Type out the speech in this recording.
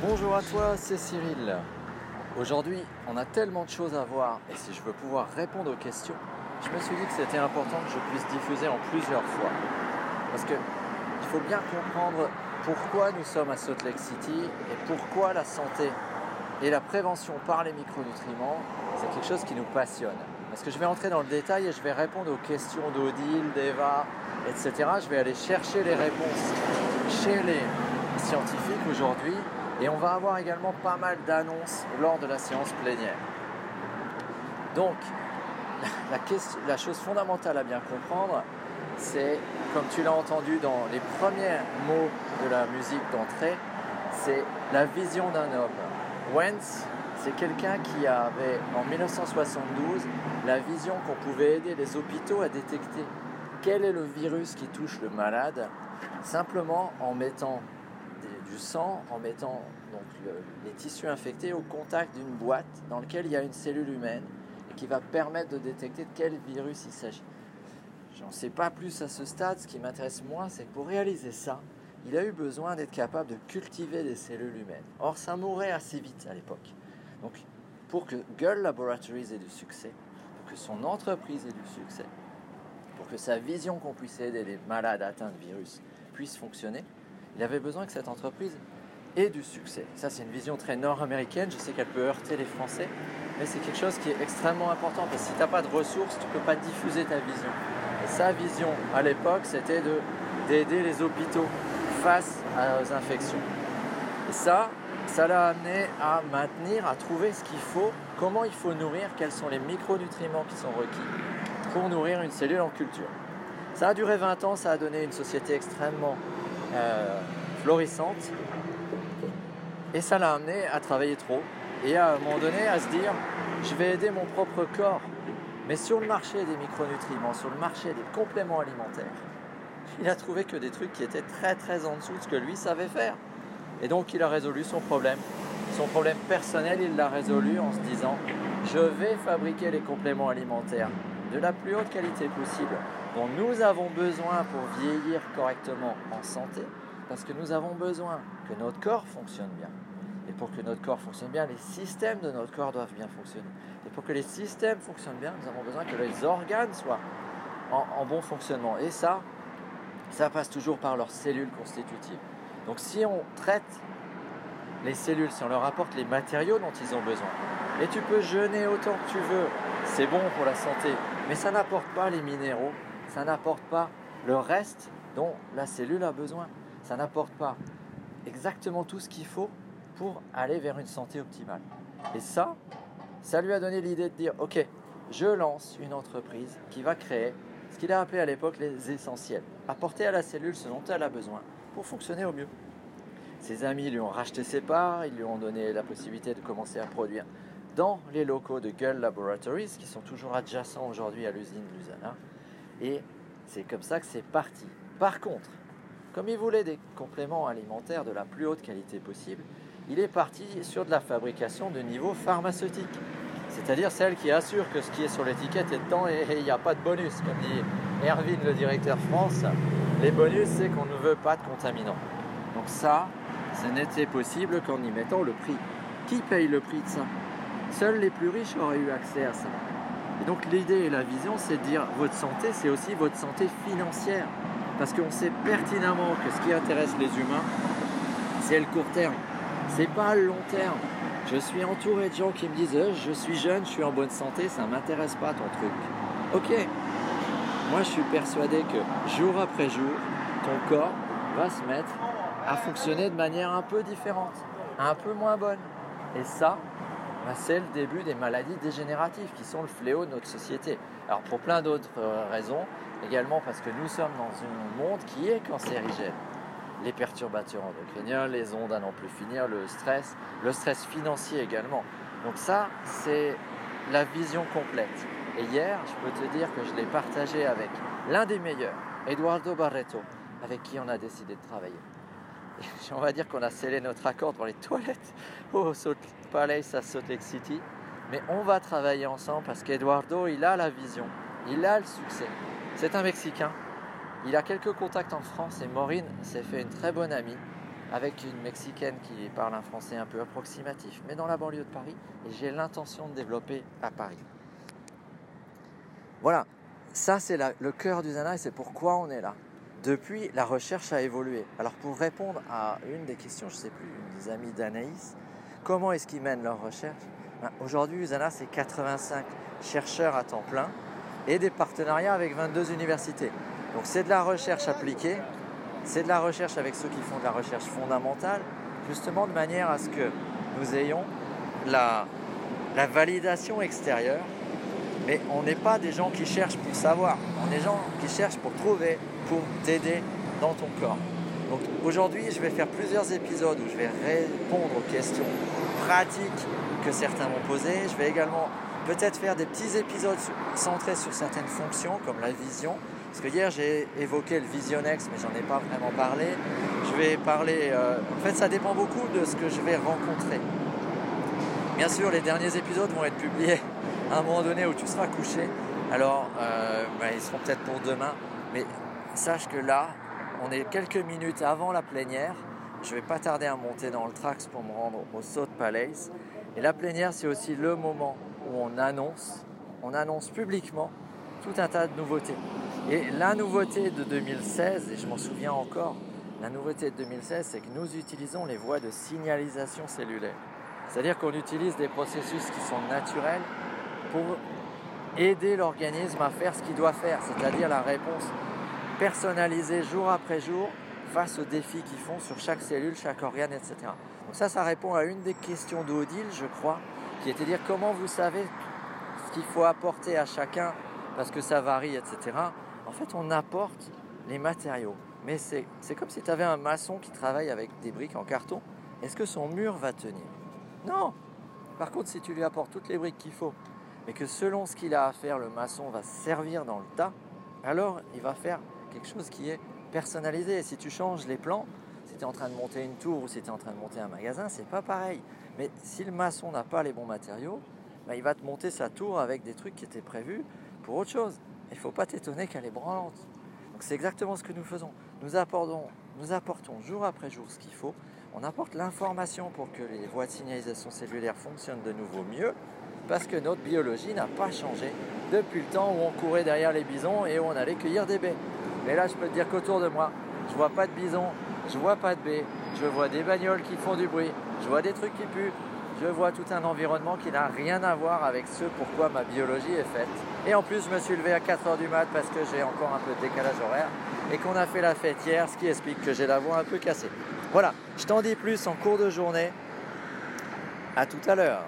Bonjour à toi, c'est Cyril. Aujourd'hui, on a tellement de choses à voir et si je veux pouvoir répondre aux questions, je me suis dit que c'était important que je puisse diffuser en plusieurs fois. Parce que il faut bien comprendre pourquoi nous sommes à Salt Lake City et pourquoi la santé et la prévention par les micronutriments, c'est quelque chose qui nous passionne. Parce que je vais entrer dans le détail et je vais répondre aux questions d'Odile, d'Eva, etc. Je vais aller chercher les réponses chez les scientifiques aujourd'hui et on va avoir également pas mal d'annonces lors de la séance plénière. Donc, la, chose fondamentale à bien comprendre, c'est, comme tu l'as entendu dans les premiers mots de la musique d'entrée, c'est la vision d'un homme. Wentz, c'est quelqu'un qui avait en 1972 la vision qu'on pouvait aider les hôpitaux à détecter quel est le virus qui touche le malade, simplement en mettant du sang, en mettant donc, les tissus infectés au contact d'une boîte dans laquelle il y a une cellule humaine et qui va permettre de détecter de quel virus il s'agit. J'en sais pas plus à ce stade. Ce qui m'intéresse moi, c'est que pour réaliser ça, il a eu besoin d'être capable de cultiver des cellules humaines. Or, ça mourait assez vite à l'époque. Donc, pour que Gull Laboratories ait du succès, pour que son entreprise ait du succès, pour que sa vision qu'on puisse aider les malades atteints de virus puisse fonctionner, il avait besoin que cette entreprise ait du succès. Ça, c'est une vision très nord-américaine. Je sais qu'elle peut heurter les Français, mais c'est quelque chose qui est extrêmement important parce que si tu n'as pas de ressources, tu ne peux pas diffuser ta vision. Sa vision à l'époque, c'était d'aider les hôpitaux face aux infections. Et ça, ça l'a amené à maintenir, à trouver ce qu'il faut, comment il faut nourrir, quels sont les micronutriments qui sont requis pour nourrir une cellule en culture. Ça a duré 20 ans, ça a donné une société extrêmement euh, florissante et ça l'a amené à travailler trop et à un moment donné à se dire je vais aider mon propre corps. Mais sur le marché des micronutriments, sur le marché des compléments alimentaires, il a trouvé que des trucs qui étaient très très en dessous de ce que lui savait faire. Et donc il a résolu son problème. Son problème personnel, il l'a résolu en se disant je vais fabriquer les compléments alimentaires de la plus haute qualité possible dont nous avons besoin pour vieillir correctement en santé, parce que nous avons besoin que notre corps fonctionne bien. Et pour que notre corps fonctionne bien, les systèmes de notre corps doivent bien fonctionner. Et pour que les systèmes fonctionnent bien, nous avons besoin que les organes soient en, bon fonctionnement. Et ça, ça passe toujours par leurs cellules constitutives. Donc si on traite les cellules, si on leur apporte les matériaux dont ils ont besoin, et tu peux jeûner autant que tu veux, c'est bon pour la santé, mais ça n'apporte pas les minéraux, ça n'apporte pas le reste dont la cellule a besoin. Ça n'apporte pas exactement tout ce qu'il faut pour aller vers une santé optimale. Et ça, ça lui a donné l'idée de dire, ok, je lance une entreprise qui va créer ce qu'il a appelé à l'époque les essentiels, apporter à la cellule ce dont elle a besoin pour fonctionner au mieux. Ses amis lui ont racheté ses parts, ils lui ont donné la possibilité de commencer à produire dans les locaux de Gull Laboratories, qui sont toujours adjacents aujourd'hui à l'usine Lusana. Et c'est comme ça que c'est parti. Par contre, comme il voulait des compléments alimentaires de la plus haute qualité possible, il est parti sur de la fabrication de niveau pharmaceutique. C'est-à-dire celle qui assure que ce qui est sur l'étiquette est dedans et il n'y a pas de bonus. Comme dit Erwin, le directeur France, les bonus, c'est qu'on ne veut pas de contaminants. Donc ça, ce n'était possible qu'en y mettant le prix. Qui paye le prix de ça? Seuls les plus riches auraient eu accès à ça. Et donc l'idée et la vision, c'est de dire votre santé, c'est aussi votre santé financière. Parce qu'on sait pertinemment que ce qui intéresse les humains, c'est le court terme. C'est pas le long terme. Je suis entouré de gens qui me disent euh, je suis jeune, je suis en bonne santé, ça m'intéresse pas ton truc. Ok. Moi je suis persuadé que jour après jour, ton corps va se mettre à fonctionner de manière un peu différente, un peu moins bonne. Et ça, bah, c'est le début des maladies dégénératives qui sont le fléau de notre société. Alors pour plein d'autres euh, raisons, également parce que nous sommes dans un monde qui est cancérigène. Les perturbateurs endocriniens, les ondes à n'en plus finir, le stress, le stress financier également. Donc ça, c'est la vision complète. Et hier, je peux te dire que je l'ai partagé avec l'un des meilleurs, Eduardo Barreto, avec qui on a décidé de travailler. on va dire qu'on a scellé notre accord dans les toilettes au Salt Palace à Salt Lake City. Mais on va travailler ensemble parce qu'Eduardo, il a la vision, il a le succès. C'est un Mexicain. Il a quelques contacts en France et Maureen s'est fait une très bonne amie avec une Mexicaine qui parle un français un peu approximatif, mais dans la banlieue de Paris, et j'ai l'intention de développer à Paris. Voilà, ça c'est le cœur du Zana et c'est pourquoi on est là. Depuis, la recherche a évolué. Alors pour répondre à une des questions, je ne sais plus, une des amies d'Anaïs, comment est-ce qu'ils mènent leur recherche? Ben, Aujourd'hui, Usana, c'est 85 chercheurs à temps plein et des partenariats avec 22 universités. Donc c'est de la recherche appliquée, c'est de la recherche avec ceux qui font de la recherche fondamentale, justement de manière à ce que nous ayons la validation extérieure, mais on n'est pas des gens qui cherchent pour savoir, on est des gens qui cherchent pour trouver, pour t'aider dans ton corps. Donc aujourd'hui, je vais faire plusieurs épisodes où je vais répondre aux questions pratiques que certains m'ont posées. Je vais également peut-être faire des petits épisodes centrés sur certaines fonctions comme la vision, parce que hier j'ai évoqué le Visionex, mais j'en ai pas vraiment parlé. Je vais parler. Euh, en fait, ça dépend beaucoup de ce que je vais rencontrer. Bien sûr, les derniers épisodes vont être publiés à un moment donné où tu seras couché. Alors, euh, ben, ils seront peut-être pour demain. Mais sache que là, on est quelques minutes avant la plénière. Je vais pas tarder à monter dans le Trax pour me rendre au South Palace. Et la plénière, c'est aussi le moment où on annonce, on annonce publiquement tout un tas de nouveautés. Et la nouveauté de 2016, et je m'en souviens encore, la nouveauté de 2016, c'est que nous utilisons les voies de signalisation cellulaire. C'est-à-dire qu'on utilise des processus qui sont naturels pour aider l'organisme à faire ce qu'il doit faire, c'est-à-dire la réponse personnalisée jour après jour face aux défis qu'ils font sur chaque cellule, chaque organe, etc. Donc ça, ça répond à une des questions d'Odile, je crois, qui était de dire comment vous savez ce qu'il faut apporter à chacun parce que ça varie, etc. En fait, on apporte les matériaux. Mais c'est comme si tu avais un maçon qui travaille avec des briques en carton. Est-ce que son mur va tenir? Non Par contre, si tu lui apportes toutes les briques qu'il faut, mais que selon ce qu'il a à faire, le maçon va servir dans le tas, alors il va faire quelque chose qui est personnalisé. Et si tu changes les plans, si tu es en train de monter une tour ou si tu es en train de monter un magasin, c'est pas pareil. Mais si le maçon n'a pas les bons matériaux, bah, il va te monter sa tour avec des trucs qui étaient prévus pour autre chose. Il ne faut pas t'étonner qu'elle est branlante. Donc c'est exactement ce que nous faisons. Nous apportons, nous apportons jour après jour ce qu'il faut. On apporte l'information pour que les voies de signalisation cellulaire fonctionnent de nouveau mieux, parce que notre biologie n'a pas changé depuis le temps où on courait derrière les bisons et où on allait cueillir des baies. Mais là, je peux te dire qu'autour de moi, je vois pas de bisons, je vois pas de baies, je vois des bagnoles qui font du bruit, je vois des trucs qui puent, je vois tout un environnement qui n'a rien à voir avec ce pourquoi ma biologie est faite. Et en plus, je me suis levé à 4h du mat parce que j'ai encore un peu de décalage horaire et qu'on a fait la fête hier, ce qui explique que j'ai la voix un peu cassée. Voilà, je t'en dis plus en cours de journée. À tout à l'heure.